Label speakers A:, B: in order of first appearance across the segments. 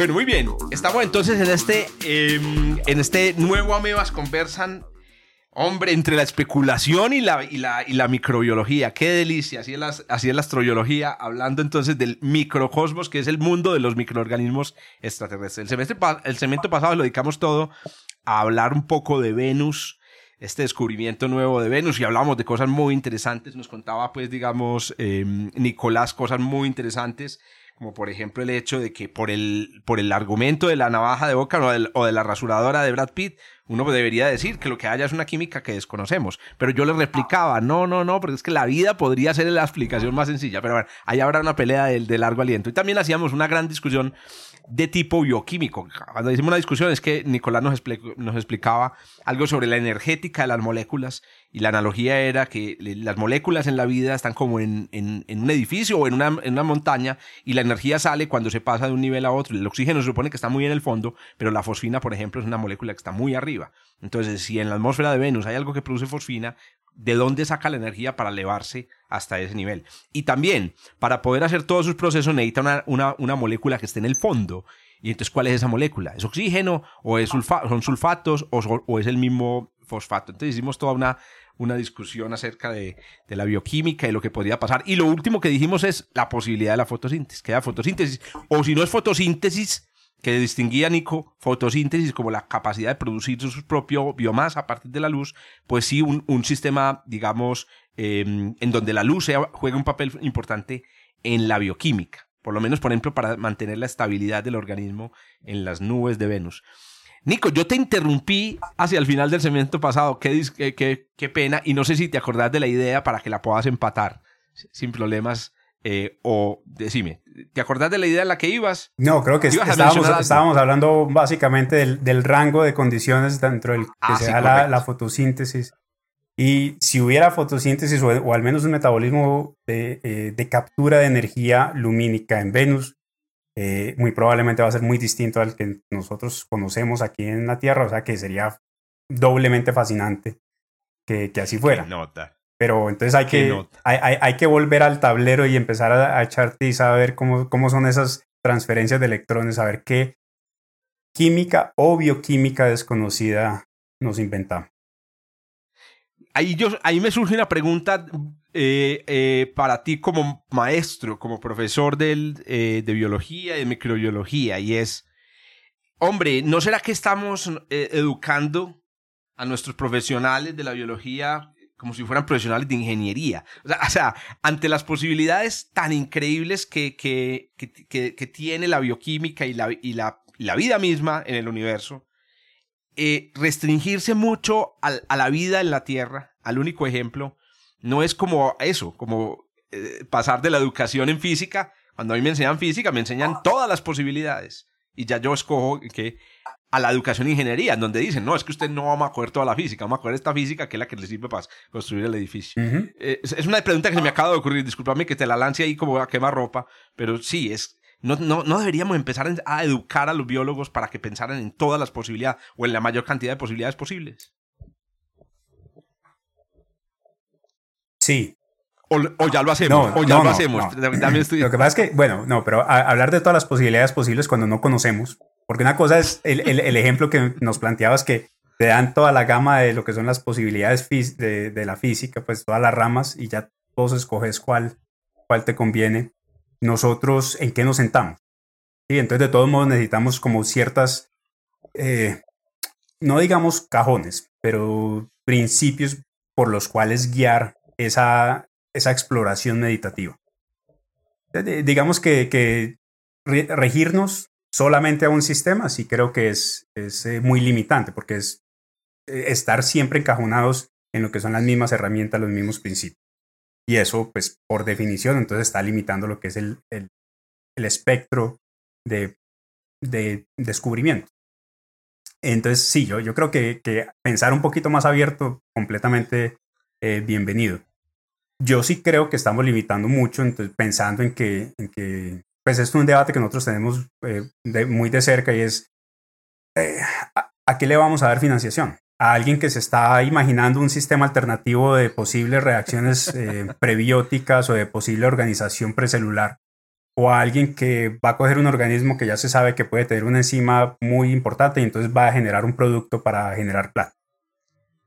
A: Bueno, muy bien. Estamos entonces en este, em, en este nuevo Amebas Conversan. Hombre, entre la especulación y la, y la, microbiología. Qué delicia. Así es, la, así la astrobiología. Hablando entonces del microcosmos, que es el mundo de los microorganismos extraterrestres. El semestre, el semestre pasado lo dedicamos todo a hablar un poco de Venus, este descubrimiento nuevo de Venus y hablamos de cosas muy interesantes. Nos contaba, pues, digamos, em, Nicolás, cosas muy interesantes como por ejemplo el hecho de que por el, por el argumento de la navaja de boca o, de la rasuradora de Brad Pitt, uno debería decir que lo que haya es una química que desconocemos. Pero yo le replicaba, no, no, no, porque es que la vida podría ser la explicación más sencilla. Pero bueno, ahí habrá una pelea de, de largo aliento. Y también hacíamos una gran discusión de tipo bioquímico. Cuando hicimos una discusión es que Nicolás nos, nos explicaba algo sobre la energética de las moléculas y la analogía era que las moléculas en la vida están como en, en, un edificio o en una, en una, montaña y la energía sale cuando se pasa de un nivel a otro. El oxígeno se supone que está muy en el fondo, pero la fosfina, por ejemplo, es una molécula que está muy arriba. Entonces, si en la atmósfera de Venus hay algo que produce fosfina, ¿de dónde saca la energía para elevarse hasta ese nivel? Y también, para poder hacer todos sus procesos necesita una, una, una molécula que esté en el fondo. Y entonces, ¿cuál es esa molécula? ¿Es oxígeno o es son sulfatos o, o, es el mismo fosfato? Entonces hicimos toda una, una discusión acerca de, la bioquímica y lo que podría pasar. Y lo último que dijimos es la posibilidad de la fotosíntesis. Que fotosíntesis. O si no es fotosíntesis, que distinguía Nico fotosíntesis como la capacidad de producir su propio biomasa a partir de la luz, pues sí un, un sistema, digamos, em, en donde la luz juega un papel importante en la bioquímica. Por lo menos, por ejemplo, para mantener la estabilidad del organismo en las nubes de Venus. Nico, yo te interrumpí hacia el final del segmento pasado. Qué, qué, qué, pena. Y no sé si te acordás de la idea para que la puedas empatar sin problemas. Eh, o decime, ¿te acordás de la idea en la que ibas?
B: No, creo que estábamos, estábamos, hablando básicamente del, del, rango de condiciones dentro del que ah, se da la, la, fotosíntesis. Y si hubiera fotosíntesis o, al menos un metabolismo de, eh, de, captura de energía lumínica en Venus, eh, muy probablemente va a ser muy distinto al que nosotros conocemos aquí en la Tierra, o sea que sería doblemente fascinante que, que así fuera.
A: Nota.
B: Pero entonces hay que, hay, hay, hay, que volver al tablero y empezar a, a echarte y saber cómo, cómo son esas transferencias de electrones, saber qué química o bioquímica desconocida nos inventamos
A: ahí, yo, ahí me surge una pregunta eh, eh, para ti como maestro, como profesor del, eh, de biología y de microbiología, y es, hombre, ¿no será que estamos educando a nuestros profesionales de la biología como si fueran profesionales de ingeniería? O sea, ante las posibilidades tan increíbles que, que, que, que tiene la bioquímica y la, y, la, y la vida misma en el universo, eh, restringirse mucho a, la vida en la Tierra, al único ejemplo, no es como eso, como eh, pasar de la educación en física. Cuando a mí me enseñan física, me enseñan todas las posibilidades. Y ya yo escojo que a la educación ingeniería, en donde dicen, no, es que usted no va a coger toda la física, vamos a coger esta física que es la que le sirve para construir el edificio. Eh, es, una pregunta que se me acaba de ocurrir, discúlpame que te la lance ahí como a quemar ropa, pero sí, es, no, no, no deberíamos empezar a educar a los biólogos para que pensaran en todas las posibilidades o en la mayor cantidad de posibilidades posibles.
B: Sí.
A: O, ya lo hacemos, o ya lo hacemos. Lo
B: que pasa es que, bueno, no, pero hablar de todas las posibilidades posibles cuando no conocemos, porque una cosa es el, el, ejemplo que nos planteabas que te dan toda la gama de lo que son las posibilidades de, de, la física, pues todas las ramas y ya vos escoges cuál, cuál te conviene nosotros en qué nos sentamos. Y entonces de todos modos necesitamos como ciertas, eh, no digamos cajones, pero principios por los cuales guiar esa, esa exploración meditativa. digamos que, que, regirnos solamente a un sistema sí creo que es, es eh, muy limitante porque es eh, estar siempre encajonados en lo que son las mismas herramientas, los mismos principios. Y eso, pues, por definición, entonces está limitando lo que es el, el, el espectro de de descubrimiento. Entonces, sí, yo, yo creo que, que pensar un poquito más abierto, completamente eh, bienvenido. Yo sí creo que estamos limitando mucho, entonces, pensando en que, en que, pues es un debate que nosotros tenemos eh, muy de cerca y es, eh, ¿a, ¿a qué le vamos a dar financiación? A alguien que se está imaginando un sistema alternativo de posibles reacciones eh, prebióticas o de posible organización precelular, o a alguien que va a coger un organismo que ya se sabe que puede tener una enzima muy importante y entonces va a generar un producto para generar plata,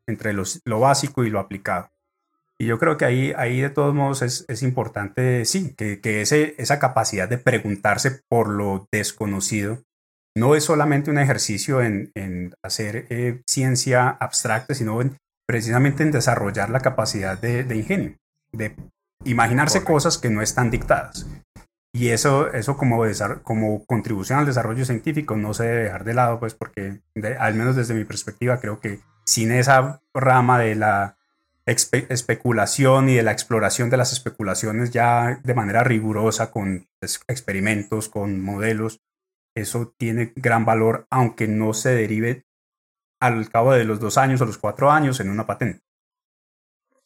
B: entre los, lo básico y lo aplicado. Y yo creo que ahí, ahí de todos modos es, es importante, sí, que, que ese, esa capacidad de preguntarse por lo desconocido no es solamente un ejercicio en, hacer eh, ciencia abstracta, sino precisamente en desarrollar la capacidad de, ingenio, de imaginarse cosas que no están dictadas. Y eso, eso como, como contribución al desarrollo científico no se debe dejar de lado, pues porque al menos desde mi perspectiva creo que sin esa rama de la especulación y de la exploración de las especulaciones ya de manera rigurosa con experimentos, con modelos, eso tiene gran valor, aunque no se derive al cabo de los dos años o los cuatro años en una patente.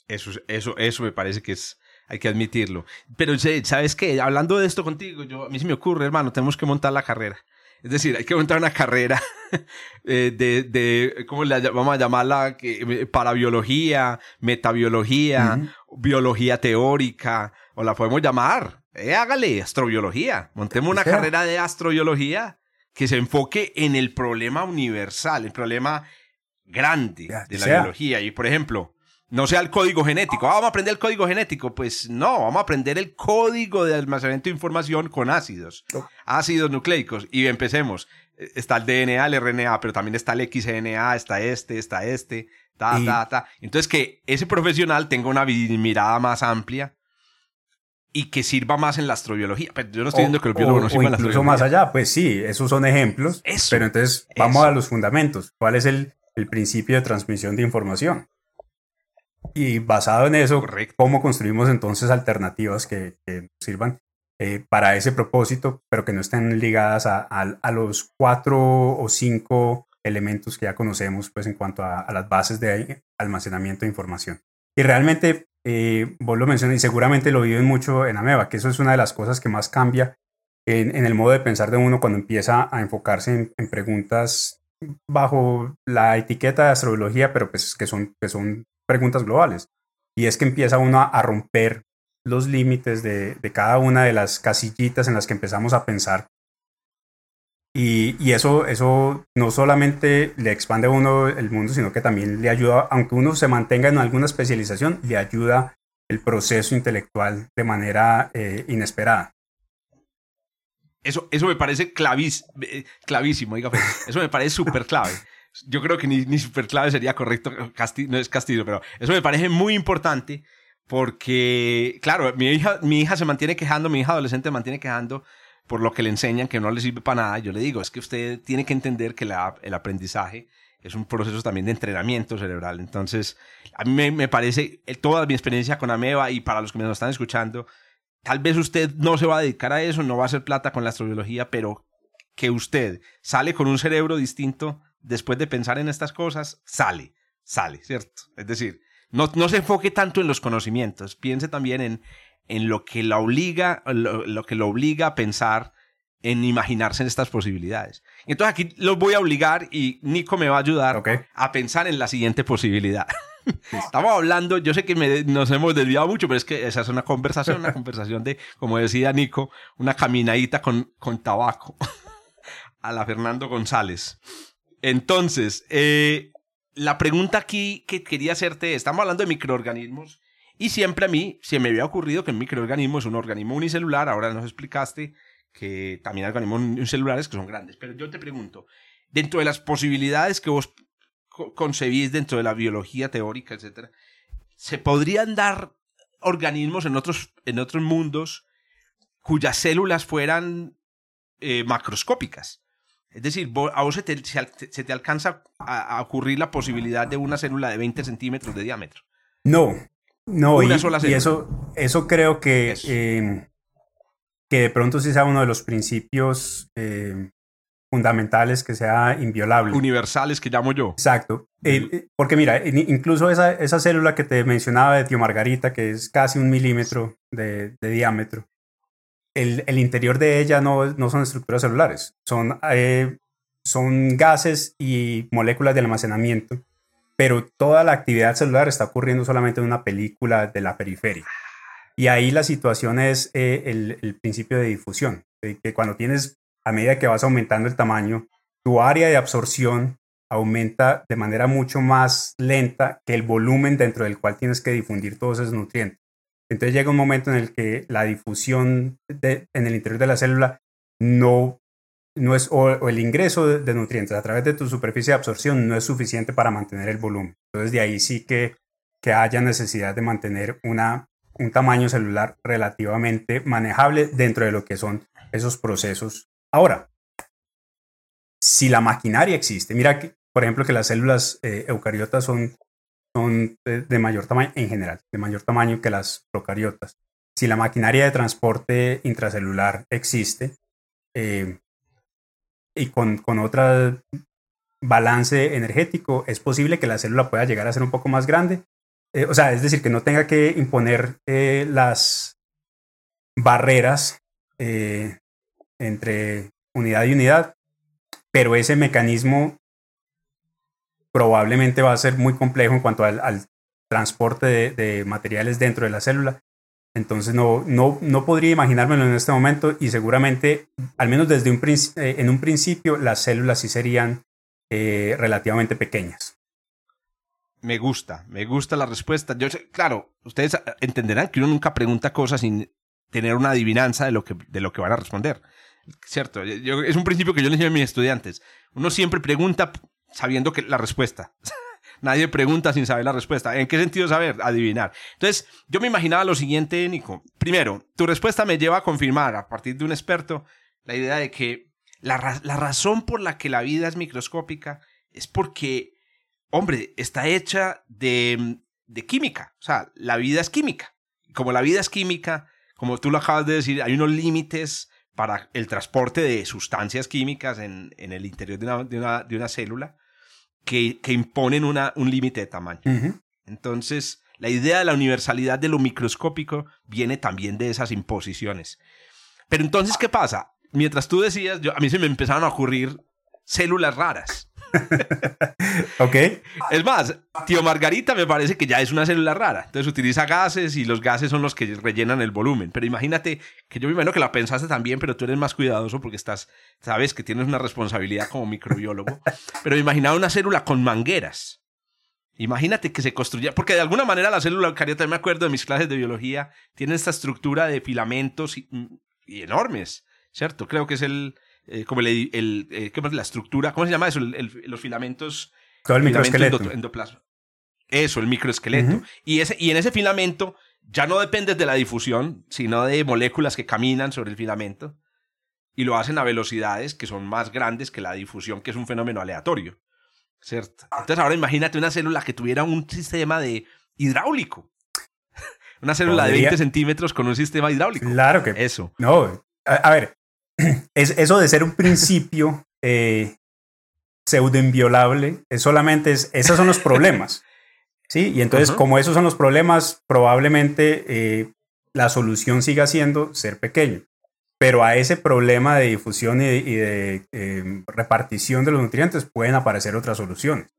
A: Eso, eso, eso me parece que es, hay que admitirlo. Pero, ¿sabes qué? Hablando de esto contigo, yo, a mí se me ocurre, hermano, tenemos que montar la carrera. Es decir, hay que montar una carrera eh, de, de, ¿cómo le vamos a llamarla? Eh, para biología, metabiología, biología teórica, o la podemos llamar eh, hágale astrobiología. Montemos una carrera de astrobiología que se enfoque en el problema universal, el problema grande de la biología. Y, por ejemplo, no sea el código genético. Ah, vamos a aprender el código genético. Pues no, vamos a aprender el código de almacenamiento de información con ácidos, ácidos nucleicos. Y empecemos. Está el DNA, el RNA, pero también está el XNA, está este, está este, ta, ta, ta. Entonces, que ese profesional tenga una mirada más amplia y que sirva más en la astrobiología. Pero yo no estoy diciendo que el biólogo no sirva en la
B: astrobiología. más allá, pues sí, esos son ejemplos. pero entonces vamos a los fundamentos. ¿Cuál es el, el, principio de transmisión de información? Y basado en eso, ¿cómo construimos entonces alternativas que, que sirvan eh, para ese propósito, pero que no estén ligadas a, a, los cuatro o cinco elementos que ya conocemos pues, en cuanto a, a las bases de almacenamiento de información? Y realmente eh, vos lo mencionas y seguramente lo viven mucho en Ameba, que eso es una de las cosas que más cambia en, el modo de pensar de uno cuando empieza a enfocarse en, preguntas bajo la etiqueta de astrobiología, pero pues que son, que son preguntas globales. Y es que empieza uno a, romper los límites de, de, cada una de las casillitas en las que empezamos a pensar y, eso, eso no solamente le expande a uno el mundo, sino que también le ayuda, aunque uno se mantenga en alguna especialización, le ayuda el proceso intelectual de manera eh, inesperada.
A: Eso, eso me parece eh, clavísimo, diga, eso me parece súper clave. Yo creo que ni, ni súper clave sería correcto, no es Castillo, pero eso me parece muy importante porque, claro, mi hija, mi hija se mantiene quejando, mi hija adolescente se mantiene quejando por lo que le enseñan que no le sirve para nada, yo le digo, es que usted tiene que entender que la, el aprendizaje es un proceso también de entrenamiento cerebral. Entonces, a mí me, parece, toda mi experiencia con Ameba y para los que me están escuchando, tal vez usted no se va a dedicar a eso, no va a hacer plata con la astrobiología, pero que usted sale con un cerebro distinto después de pensar en estas cosas, sale, sale, ¿cierto? Es decir, no, no se enfoque tanto en los conocimientos, piense también en, en lo que la obliga, lo, que lo obliga a pensar en imaginarse en estas posibilidades. Entonces aquí los voy a obligar y Nico me va a ayudar a pensar en la siguiente posibilidad. Estamos hablando, yo sé que nos hemos desviado mucho, pero es que esa es una conversación, una conversación de, como decía Nico, una caminadita con, con tabaco a la Fernando González. Entonces, eh, la pregunta aquí que quería hacerte, estamos hablando de microorganismos y siempre a mí se me había ocurrido que el microorganismo es un organismo unicelular, ahora nos explicaste que también hay organismos unicelulares que son grandes, pero yo te pregunto, dentro de las posibilidades que vos concebís dentro de la biología teórica, etcétera, ¿se podrían dar organismos en otros, en otros mundos cuyas células fueran eh, macroscópicas? Es decir, a vos se te, alcanza a, a, ocurrir la posibilidad de una célula de 20 centímetros de diámetro.
B: No, no, y, eso, eso creo que, em, que de pronto sí sea uno de los principios em, fundamentales que sea inviolable.
A: Universales que llamo yo.
B: Exacto. Eh, porque mira, incluso esa, esa, célula que te mencionaba de Tío Margarita, que es casi un milímetro de, de diámetro, el, el, interior de ella no, no son estructuras celulares, son, eh, son gases y moléculas de almacenamiento, pero toda la actividad celular está ocurriendo solamente en una película de la periferia. Y ahí la situación es eh, el, principio de difusión, que cuando tienes a medida que vas aumentando el tamaño, tu área de absorción aumenta de manera mucho más lenta que el volumen dentro del cual tienes que difundir todos esos nutrientes. Entonces llega un momento en el que la difusión en el interior de la célula no, no es, o, el ingreso de, nutrientes a través de tu superficie de absorción no es suficiente para mantener el volumen. Entonces de ahí sí que, que haya necesidad de mantener una, un tamaño celular relativamente manejable dentro de lo que son esos procesos Ahora, si la maquinaria existe, mira que, por ejemplo, que las células eh, eucariotas son, son de, mayor tamaño en general, de mayor tamaño que las procariotas. Si la maquinaria de transporte intracelular existe eh, y con, con otro balance energético, es posible que la célula pueda llegar a ser un poco más grande. Eh, o sea, es decir, que no tenga que imponer las barreras entre unidad y unidad, pero ese mecanismo probablemente va a ser muy complejo en cuanto al, transporte de, materiales dentro de la célula. Entonces no, no, no podría imaginármelo en este momento y seguramente, al menos desde un eh, en un principio, las células sí serían eh, relativamente pequeñas.
A: Me gusta, me gusta la respuesta. Yo claro, ustedes entenderán que uno nunca pregunta cosas sin tener una adivinanza de lo que, de lo que van a responder. Cierto, es un principio que yo les digo a mis estudiantes. Uno siempre pregunta sabiendo que la respuesta. Nadie pregunta sin saber la respuesta. ¿En qué sentido saber? Adivinar. Entonces, yo me imaginaba lo siguiente, Nico. Primero, tu respuesta me lleva a confirmar, a partir de un experto, la idea de que la, razón por la que la vida es microscópica es porque, hombre, está hecha de, de química. O sea, la vida es química. Como la vida es química, como tú lo acabas de decir, hay unos límites para el transporte de sustancias químicas en, el interior de una, célula que, imponen un límite de tamaño. Entonces, la idea de la universalidad de lo microscópico viene también de esas imposiciones. Pero entonces, ¿qué pasa? Mientras tú decías, yo, a mí se me empezaron a ocurrir células raras.
B: ok.
A: Es más, tío Margarita me parece que ya es una célula rara. Entonces utiliza gases y los gases son los que rellenan el volumen. Pero imagínate que yo me imagino que la pensaste también, pero tú eres más cuidadoso porque estás, sabes que tienes una responsabilidad como microbiólogo. Pero me imaginaba una célula con mangueras. Imagínate que se construya, porque de alguna manera la célula eucariota, me acuerdo de mis clases de biología, tiene esta estructura de filamentos y enormes, ¿cierto? Creo que es el, eh, como el, el eh, ¿qué más? la estructura, ¿cómo se llama eso? los filamentos.
B: Todo el microesqueleto.
A: endoplasma. Eso, el microesqueleto. y, ese, y en ese filamento ya no dependes de la difusión, sino de moléculas que caminan sobre el filamento y lo hacen a velocidades que son más grandes que la difusión, que es un fenómeno aleatorio. ¿Cierto? Entonces ahora imagínate una célula que tuviera un sistema de hidráulico. una célula de 20 centímetros con un sistema hidráulico.
B: Claro que.
A: Eso.
B: No, a ver, es, eso de ser un principio eh, pseudo inviolable, es solamente es, esos son los problemas. ¿sí? Y entonces, como esos son los problemas, probablemente eh, la solución siga siendo ser pequeño. Pero a ese problema de difusión y de, em, repartición de los nutrientes pueden aparecer otras soluciones.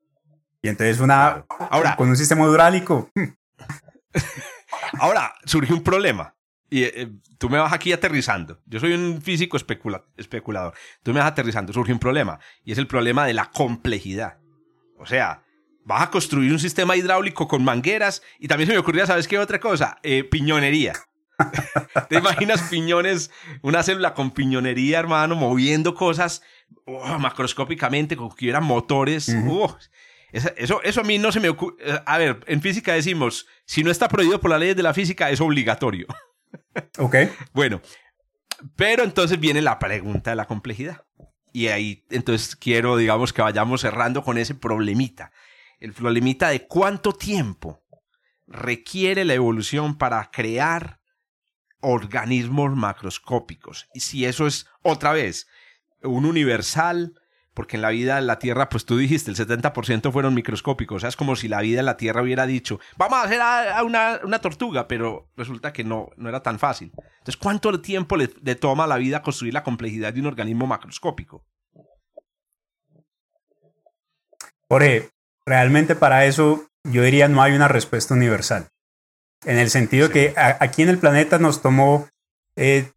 B: Y entonces una ahora con un sistema hidráulico.
A: Ahora surge un problema. Y eh, tú me vas aquí aterrizando. Yo soy un físico especulador. Tú me vas aterrizando. Surge un problema. Y es el problema de la complejidad. O sea, vas a construir un sistema hidráulico con mangueras. Y también se me ocurría, ¿sabes qué otra cosa? Eh, piñonería. ¿Te imaginas piñones? Una célula con piñonería, hermano, moviendo cosas oh, macroscópicamente, como que hubieran motores. eso, eso a mí no se me ocurre. Eh, a ver, en física decimos, si no está prohibido por la ley de la física, es obligatorio.
B: Ok.
A: bueno, pero entonces viene la pregunta de la complejidad. Y ahí entonces quiero, digamos, que vayamos cerrando con ese problemita. El problemita de cuánto tiempo requiere la evolución para crear organismos macroscópicos. Y si eso es otra vez un universal, porque en la vida en la Tierra, pues tú dijiste, el 70% fueron microscópicos. O sea, es como si la vida en la Tierra hubiera dicho, vamos a hacer a, una, una, tortuga, pero resulta que no, no era tan fácil. Entonces, ¿cuánto tiempo le, le toma a la vida construir la complejidad de un organismo macroscópico?
B: Jorge, realmente para eso yo diría no hay una respuesta universal. En el sentido que aquí en el planeta nos tomó eh,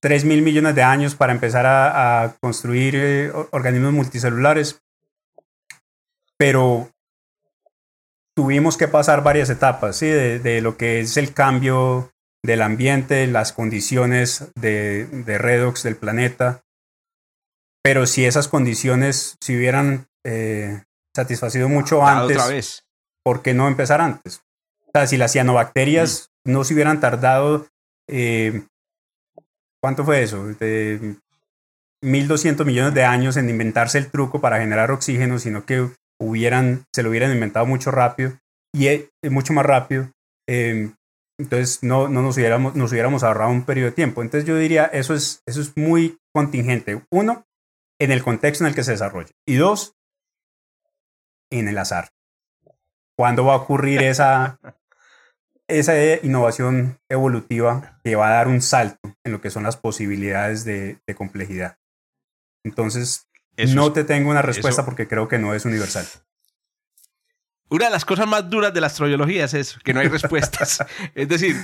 B: 3 mil millones de años para empezar a, construir eh, organismos multicelulares, pero tuvimos que pasar varias etapas ¿sí? de, lo que es el cambio del ambiente, las condiciones de, redox del planeta, pero si esas condiciones se hubieran eh, satisfacido mucho antes, ¿por qué no empezar antes? O sea, si las cianobacterias mm. no se hubieran tardado eh, ¿Cuánto fue eso? De 1.200 millones de años en inventarse el truco para generar oxígeno, sino que hubieran, se lo hubieran inventado mucho rápido y eh, mucho más rápido. Em, entonces no, no nos, hubiéramos, nos hubiéramos ahorrado un periodo de tiempo. Entonces yo diría, eso es, eso es muy contingente. Uno, en el contexto en el que se desarrolla. Y dos, en el azar. ¿Cuándo va a ocurrir esa, esa innovación evolutiva que va a dar un salto en lo que son las posibilidades de, complejidad. Entonces, no te tengo una respuesta porque creo que no es universal.
A: Una de las cosas más duras de la astrobiología es eso, que no hay respuestas. es decir,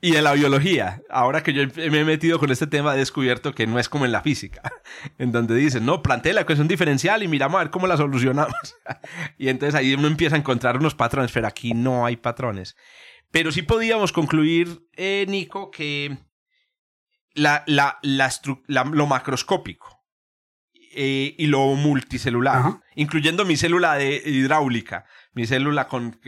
A: y en la biología, ahora que yo me he metido con este tema, he descubierto que no es como en la física, en donde dicen, no, plantea la ecuación diferencial y miramos a ver cómo la solucionamos. y entonces ahí uno empieza a encontrar unos patrones, pero aquí no hay patrones. Pero sí podíamos concluir, eh, Nico, que la, la, lo macroscópico eh, y lo multicelular, incluyendo mi célula de hidráulica, mi célula con,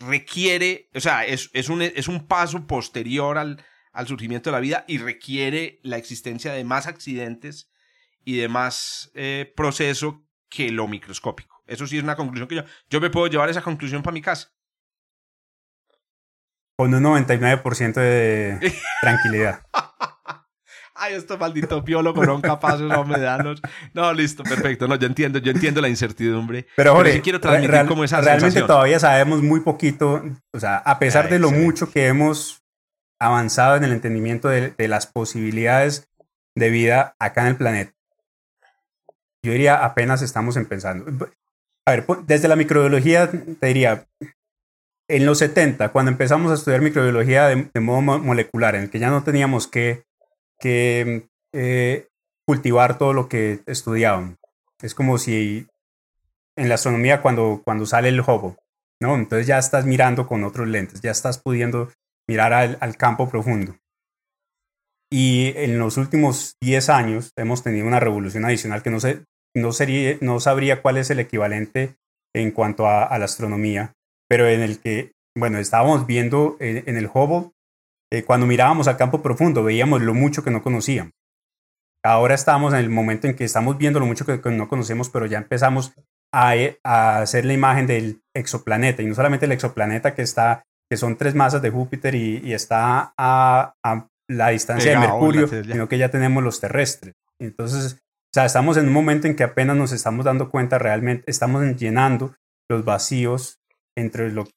A: requiere, o sea, es, es, un, es un paso posterior al, al surgimiento de la vida y requiere la existencia de más accidentes y de más eh, proceso que lo microscópico. Eso sí es una conclusión que yo, yo me puedo llevar esa conclusión para mi casa
B: con un 99% de tranquilidad.
A: Ay, estos malditos biólogos son capaces no me No, listo, perfecto. No, yo entiendo, yo entiendo la incertidumbre.
B: Pero, Jorge, quiero transmitir como esa realmente todavía sabemos muy poquito. O sea, a pesar de lo mucho que hemos avanzado en el entendimiento de, las posibilidades de vida acá en el planeta, yo diría apenas estamos empezando. A ver, desde la microbiología te diría, en los 70, cuando empezamos a estudiar microbiología de, modo molecular, en el que ya no teníamos que, eh, cultivar todo lo que estudiábamos. Es como si en la astronomía cuando, cuando sale el hobo, ¿no? Entonces ya estás mirando con otros lentes, ya estás pudiendo mirar al, campo profundo. Y en los últimos 10 años hemos tenido una revolución adicional que no, sé, no, sería, no sabría cuál es el equivalente en cuanto a la astronomía, pero en el que, bueno, estábamos viendo en, el Hubble, eh, cuando mirábamos al campo profundo, veíamos lo mucho que no conocíamos. Ahora estamos en el momento en que estamos viendo lo mucho que, no conocemos, pero ya empezamos a, eh, a, hacer la imagen del exoplaneta, y no solamente el exoplaneta que está, que son tres masas de Júpiter y, está a, la distancia de Mercurio, sino que ya tenemos los terrestres. Entonces, o sea, estamos en un momento en que apenas nos estamos dando cuenta realmente, estamos llenando los vacíos entre lo...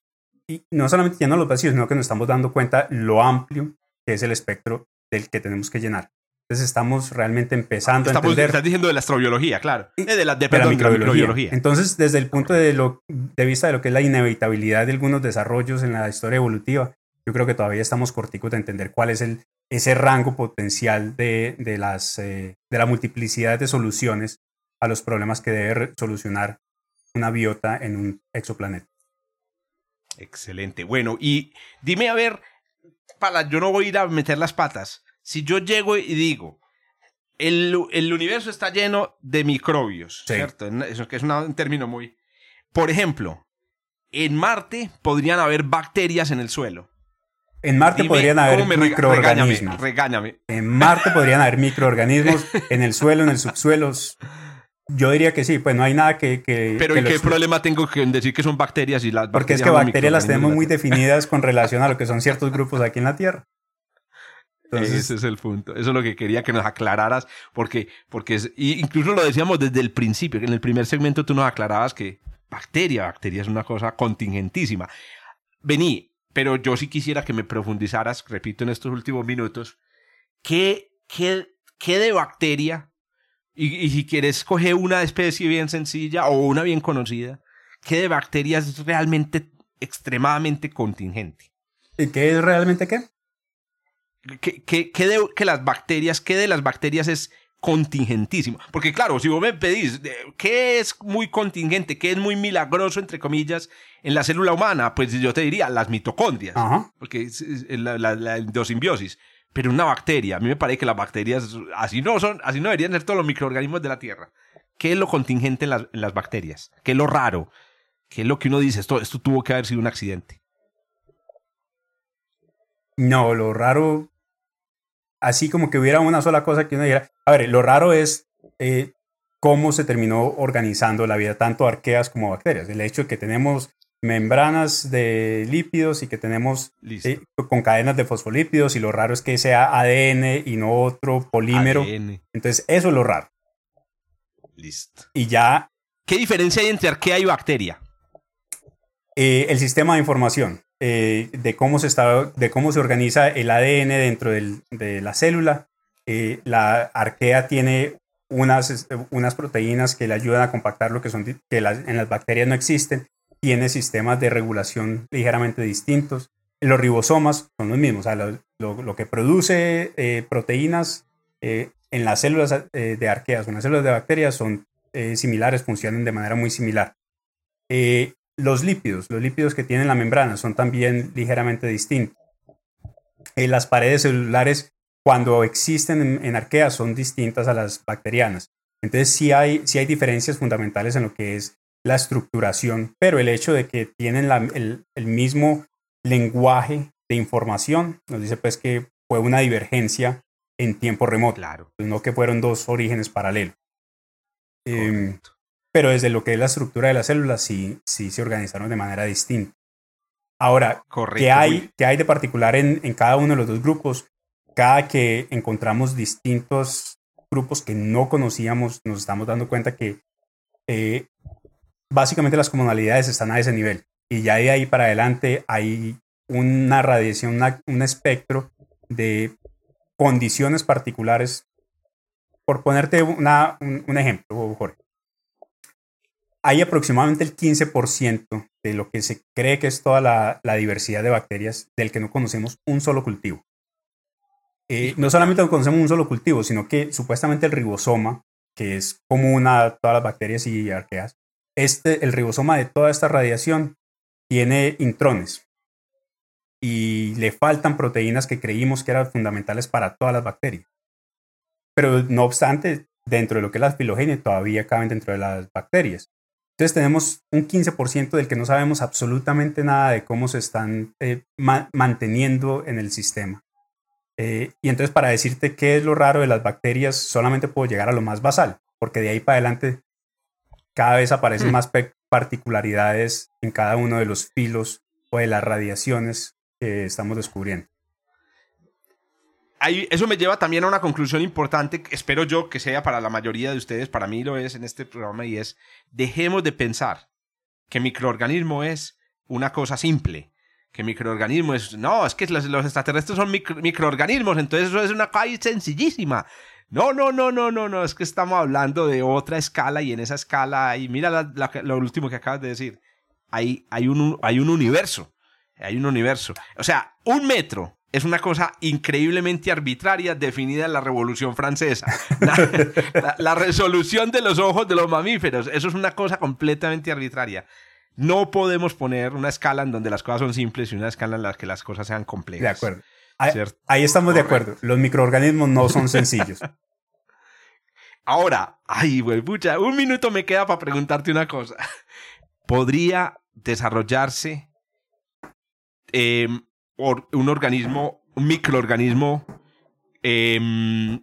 B: Y no solamente llenando los vacíos, sino que nos estamos dando cuenta lo amplio que es el espectro del que tenemos que llenar. Entonces estamos realmente empezando
A: a entender... Estás diciendo de la astrobiología, claro. Eh, de, la, de, la, microbiología.
B: Entonces, desde el punto de, lo, de vista de lo que es la inevitabilidad de algunos desarrollos en la historia evolutiva, yo creo que todavía estamos corticos de entender cuál es el, ese rango potencial de, de las, eh, de la multiplicidad de soluciones a los problemas que debe solucionar una biota en un exoplaneta.
A: Excelente. Bueno, y dime a ver, para, yo no voy a ir a meter las patas. Si yo llego y digo, el, el universo está lleno de microbios, ¿cierto? Eso que es un término muy... Por ejemplo, en Marte podrían haber bacterias en el suelo.
B: En Marte podrían haber microorganismos.
A: Regáñame,
B: En Marte podrían haber microorganismos en el suelo, en el subsuelo. Yo diría que sí, pues no hay nada que...
A: Pero qué problema tengo en decir que son bacterias y las
B: Porque es que bacterias las tenemos muy definidas con relación a lo que son ciertos grupos aquí en la Tierra.
A: Ese es el punto. Eso es lo que quería que nos aclararas, porque, porque es, incluso lo decíamos desde el principio, que en el primer segmento tú nos aclarabas que bacteria, bacteria es una cosa contingentísima. Vení, pero yo sí quisiera que me profundizaras, repito, en estos últimos minutos, ¿qué, qué, qué de bacteria, y, y si quieres coge una especie bien sencilla o una bien conocida, qué de bacteria es realmente extremadamente contingente?
B: ¿Y qué es realmente qué?
A: ¿Qué, qué, qué de que las bacterias, qué de las bacterias es contingentísimo? Porque claro, si vos me pedís qué es muy contingente, qué es muy milagroso, entre comillas, en la célula humana, pues yo te diría las mitocondrias, porque es la, la, la endosimbiosis. Pero una bacteria, a mí me parece que las bacterias así no son, así no deberían ser todos los microorganismos de la Tierra. ¿Qué es lo contingente en las, bacterias? ¿Qué es lo raro? ¿Qué es lo que uno dice? Esto, esto tuvo que haber sido un accidente.
B: No, lo raro, así como que hubiera una sola cosa que uno dijera. A ver, lo raro es eh, cómo se terminó organizando la vida, tanto arqueas como bacterias. El hecho de que tenemos membranas de lípidos y que tenemos con cadenas de fosfolípidos y lo raro es que sea ADN y no otro polímero. Entonces, eso es lo raro.
A: Listo.
B: Y ya...
A: ¿Qué diferencia hay entre arquea y bacteria?
B: Eh, el sistema de información. Eh, de, cómo se está, de cómo se organiza el ADN dentro del, de la célula. Eh, la arquea tiene unas, unas proteínas que le ayudan a compactar lo que son que las, en las bacterias no existen. Tiene sistemas de regulación ligeramente distintos. Los ribosomas son los mismos. O sea, lo, que produce eh, proteínas en las células de arqueas en las células de bacterias son similares, funcionan de manera muy similar. Los lípidos, los lípidos que tienen la membrana son también ligeramente distintos. Eh, las paredes celulares, cuando existen en, arqueas, son distintas a las bacterianas. Entonces sí hay, hay diferencias fundamentales en lo que es la estructuración, pero el hecho de que tienen el, mismo lenguaje de información nos dice pues que fue una divergencia en tiempo remoto,
A: claro.
B: no que fueron dos orígenes paralelos. Eh, pero desde lo que es la estructura de las células sí, sí se organizaron de manera distinta. Ahora, ¿qué, hay, ¿qué hay de particular en, en cada uno de los dos grupos? Cada que encontramos distintos grupos que no conocíamos, nos estamos dando cuenta que eh, básicamente las comunalidades están a ese nivel. Y ya de ahí para adelante hay una radiación, un espectro de condiciones particulares. Por ponerte una, un, un ejemplo, Jorge hay aproximadamente el 15% de lo que se cree que es toda la, diversidad de bacterias del que no conocemos un solo cultivo. Eh, no solamente no conocemos un solo cultivo, sino que supuestamente el ribosoma, que es común a todas las bacterias y arqueas, este, el ribosoma de toda esta radiación tiene intrones y le faltan proteínas que creímos que eran fundamentales para todas las bacterias. Pero no obstante, dentro de lo que es la filogenia todavía caben dentro de las bacterias. Entonces tenemos un 15% del que no sabemos absolutamente nada de cómo se están eh, manteniendo en el sistema. Eh, y entonces para decirte qué es lo raro de las bacterias, solamente puedo llegar a lo más basal, porque de ahí para adelante cada vez aparecen mm. más particularidades en cada uno de los filos o de las radiaciones que estamos descubriendo
A: eso me lleva también a una conclusión importante, espero yo que sea para la mayoría de ustedes, para mí lo es en este programa, y es, dejemos de pensar que microorganismo es una cosa simple, que microorganismo es, no, es que los, extraterrestres son microorganismos, entonces eso es una cosa sencillísima. No, no, no, no, no, no, es que estamos hablando de otra escala y en esa escala, hay, mira lo último que acabas de decir, hay, hay, un, hay un universo, hay un universo. O sea, un metro es una cosa increíblemente arbitraria definida en la Revolución Francesa. La, resolución de los ojos de los mamíferos, eso es una cosa completamente arbitraria. No podemos poner una escala en donde las cosas son simples y una escala en la que las cosas sean complejas.
B: De acuerdo. Ahí, estamos de acuerdo. Los microorganismos no son sencillos.
A: Ahora, ay, güey, pucha, un minuto me queda para preguntarte una cosa. ¿Podría desarrollarse eh, un organismo, un microorganismo em,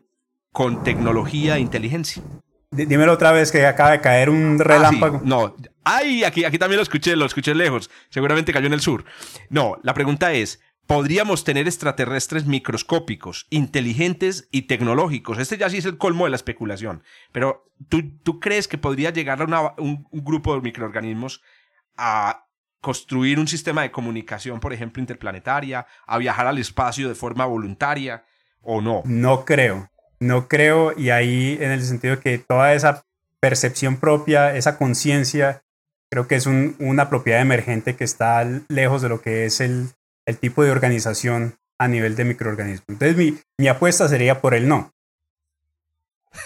A: con tecnología e inteligencia.
B: Dímelo otra vez que acaba de caer un ah, relámpago.
A: No, ay, aquí, aquí también lo escuché, lo escuché lejos. Seguramente cayó en el sur. No, la pregunta es, podríamos tener extraterrestres microscópicos, inteligentes y tecnológicos. Este ya sí es el colmo de la especulación. Pero ¿tú, tú crees que podría llegar a un, grupo de microorganismos a construir un sistema de comunicación, por ejemplo, interplanetaria, a viajar al espacio de forma voluntaria o no?
B: No creo. No creo y ahí en el sentido que toda esa percepción propia, esa conciencia, creo que es una propiedad emergente que está lejos de lo que es el, el tipo de organización a nivel de microorganismo. Entonces mi, mi apuesta sería por el no.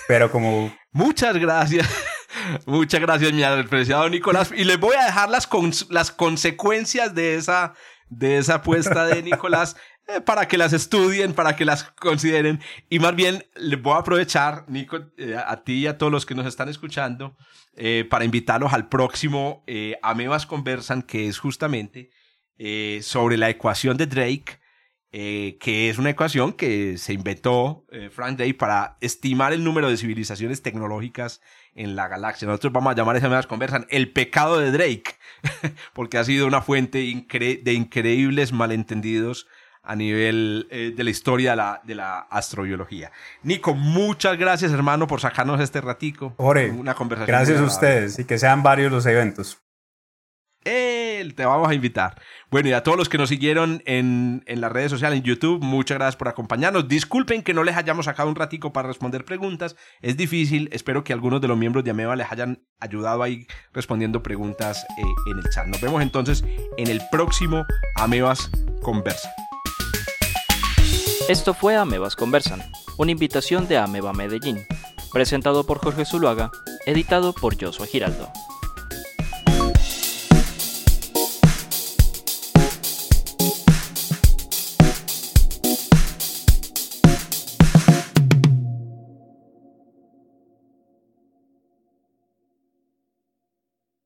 B: Pero como...
A: Muchas gracias. Muchas gracias, mi apreciado Nicolás. Y les voy a dejar las, las consecuencias de esa, de esa apuesta de Nicolás eh, para que las estudien, para que las consideren. Y más bien, les voy a aprovechar, Nico, eh, a ti y a todos los que nos están escuchando, eh, para invitarlos al próximo Amebas Conversan, que es justamente eh, sobre la ecuación de Drake, eh, que es una ecuación que se inventó eh, Frank Drake para estimar el número de civilizaciones tecnológicas en la galaxia. Nosotros vamos a llamar a esa conversan el pecado de Drake, porque ha sido una fuente de increíbles malentendidos a nivel de la historia de la, de la, astrobiología. Nico, muchas gracias hermano por sacarnos este ratico.
B: Ore, una conversación. Gracias a ustedes y que sean varios los eventos
A: te vamos a invitar. Bueno, y a todos los que nos siguieron en, las redes sociales, en YouTube, muchas gracias por acompañarnos. Disculpen que no les hayamos sacado un ratico para responder preguntas. Es difícil. Espero que algunos de los miembros de Ameba les hayan ayudado ahí respondiendo preguntas eh, en el chat. Nos vemos entonces en el próximo Amebas Conversa.
C: Esto fue Amebas Conversan, una invitación de Ameba Medellín, presentado por Jorge Zuluaga, editado por Joshua Giraldo.